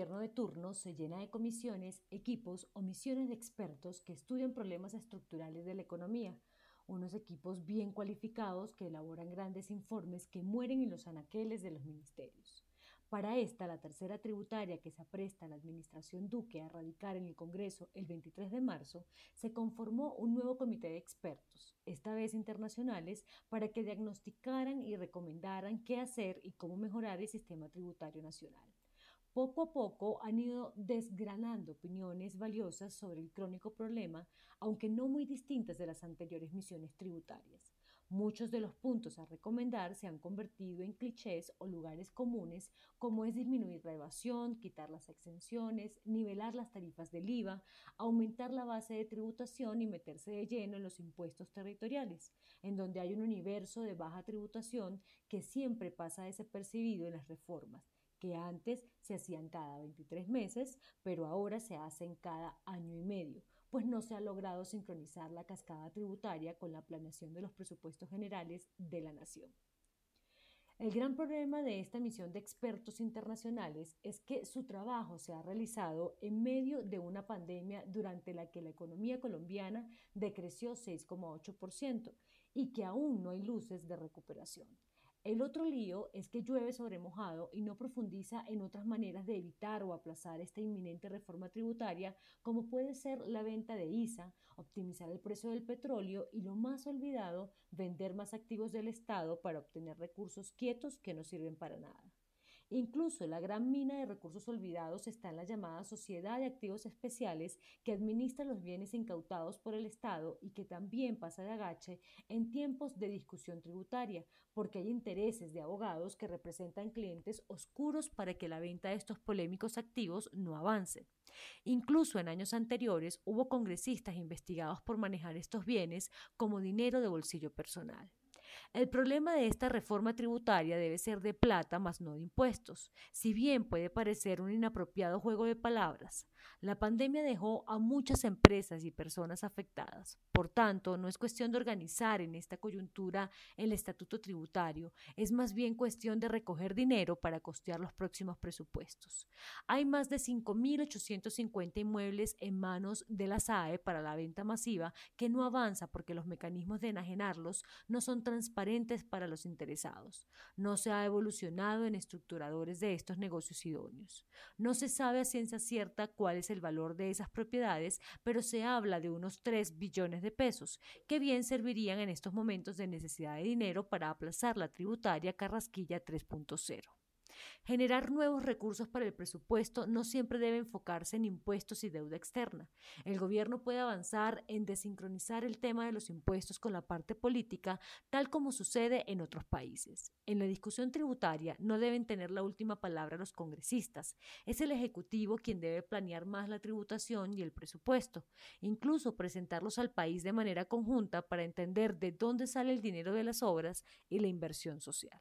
gobierno de turno se llena de comisiones, equipos o misiones de expertos que estudian problemas estructurales de la economía, unos equipos bien cualificados que elaboran grandes informes que mueren en los anaqueles de los ministerios. Para esta, la tercera tributaria que se apresta a la administración Duque a radicar en el Congreso el 23 de marzo, se conformó un nuevo comité de expertos, esta vez internacionales, para que diagnosticaran y recomendaran qué hacer y cómo mejorar el sistema tributario nacional. Poco a poco han ido desgranando opiniones valiosas sobre el crónico problema, aunque no muy distintas de las anteriores misiones tributarias. Muchos de los puntos a recomendar se han convertido en clichés o lugares comunes, como es disminuir la evasión, quitar las exenciones, nivelar las tarifas del IVA, aumentar la base de tributación y meterse de lleno en los impuestos territoriales, en donde hay un universo de baja tributación que siempre pasa desapercibido en las reformas que antes se hacían cada 23 meses, pero ahora se hacen cada año y medio, pues no se ha logrado sincronizar la cascada tributaria con la planeación de los presupuestos generales de la nación. El gran problema de esta misión de expertos internacionales es que su trabajo se ha realizado en medio de una pandemia durante la que la economía colombiana decreció 6,8% y que aún no hay luces de recuperación. El otro lío es que llueve sobre mojado y no profundiza en otras maneras de evitar o aplazar esta inminente reforma tributaria, como puede ser la venta de ISA, optimizar el precio del petróleo y, lo más olvidado, vender más activos del Estado para obtener recursos quietos que no sirven para nada. Incluso la gran mina de recursos olvidados está en la llamada Sociedad de Activos Especiales que administra los bienes incautados por el Estado y que también pasa de agache en tiempos de discusión tributaria, porque hay intereses de abogados que representan clientes oscuros para que la venta de estos polémicos activos no avance. Incluso en años anteriores hubo congresistas investigados por manejar estos bienes como dinero de bolsillo personal. El problema de esta reforma tributaria debe ser de plata más no de impuestos, si bien puede parecer un inapropiado juego de palabras. La pandemia dejó a muchas empresas y personas afectadas. Por tanto, no es cuestión de organizar en esta coyuntura el estatuto tributario, es más bien cuestión de recoger dinero para costear los próximos presupuestos. Hay más de 5.850 inmuebles en manos de la SAE para la venta masiva que no avanza porque los mecanismos de enajenarlos no son transparentes para los interesados. No se ha evolucionado en estructuradores de estos negocios idóneos. No se sabe a ciencia cierta cuál es el valor de esas propiedades, pero se habla de unos 3 billones de pesos, que bien servirían en estos momentos de necesidad de dinero para aplazar la tributaria Carrasquilla 3.0. Generar nuevos recursos para el presupuesto no siempre debe enfocarse en impuestos y deuda externa. El gobierno puede avanzar en desincronizar el tema de los impuestos con la parte política, tal como sucede en otros países. En la discusión tributaria no deben tener la última palabra los congresistas. Es el Ejecutivo quien debe planear más la tributación y el presupuesto, incluso presentarlos al país de manera conjunta para entender de dónde sale el dinero de las obras y la inversión social.